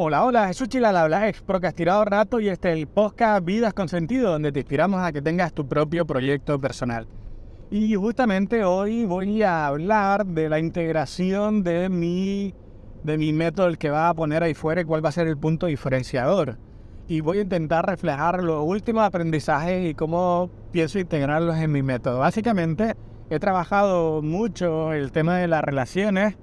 Hola, hola, Jesús Chilalabla, ex procrastinado rato y este es el podcast Vidas con Sentido, donde te inspiramos a que tengas tu propio proyecto personal. Y justamente hoy voy a hablar de la integración de mi, de mi método, el que va a poner ahí fuera y cuál va a ser el punto diferenciador. Y voy a intentar reflejar los últimos aprendizajes y cómo pienso integrarlos en mi método. Básicamente, he trabajado mucho el tema de las relaciones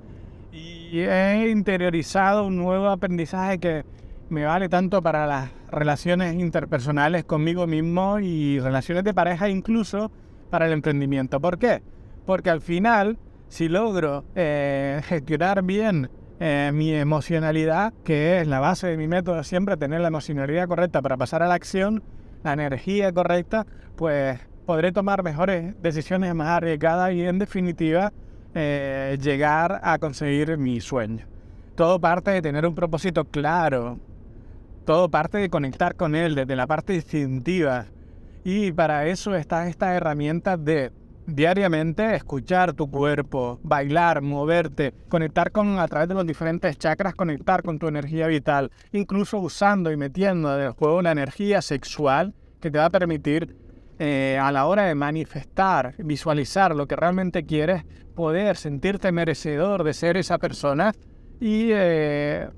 y he interiorizado un nuevo aprendizaje que me vale tanto para las relaciones interpersonales conmigo mismo y relaciones de pareja incluso para el emprendimiento. ¿Por qué? Porque al final, si logro eh, gestionar bien eh, mi emocionalidad, que es la base de mi método, siempre tener la emocionalidad correcta para pasar a la acción, la energía correcta, pues podré tomar mejores decisiones más arriesgadas y en definitiva eh, llegar a conseguir mi sueño. Todo parte de tener un propósito claro. Todo parte de conectar con él desde la parte instintiva. Y para eso está esta herramienta de diariamente escuchar tu cuerpo, bailar, moverte, conectar con a través de los diferentes chakras, conectar con tu energía vital, incluso usando y metiendo del juego una energía sexual que te va a permitir eh, a la hora de manifestar, visualizar lo que realmente quieres, poder sentirte merecedor de ser esa persona y eh,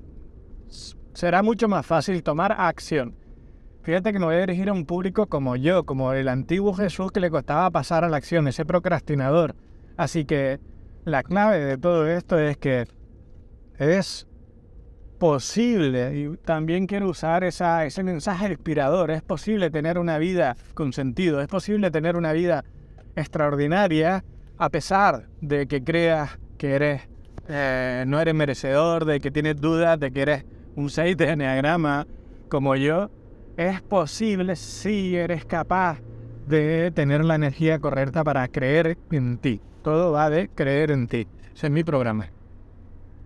será mucho más fácil tomar acción. Fíjate que me voy a dirigir a un público como yo, como el antiguo Jesús que le costaba pasar a la acción, ese procrastinador. Así que la clave de todo esto es que es posible, y también quiero usar esa, ese mensaje inspirador, es posible tener una vida con sentido, es posible tener una vida extraordinaria a pesar de que creas que eres, eh, no eres merecedor, de que tienes dudas, de que eres un 6 de enneagrama como yo, es posible si eres capaz de tener la energía correcta para creer en ti. Todo va de creer en ti. Ese es mi programa.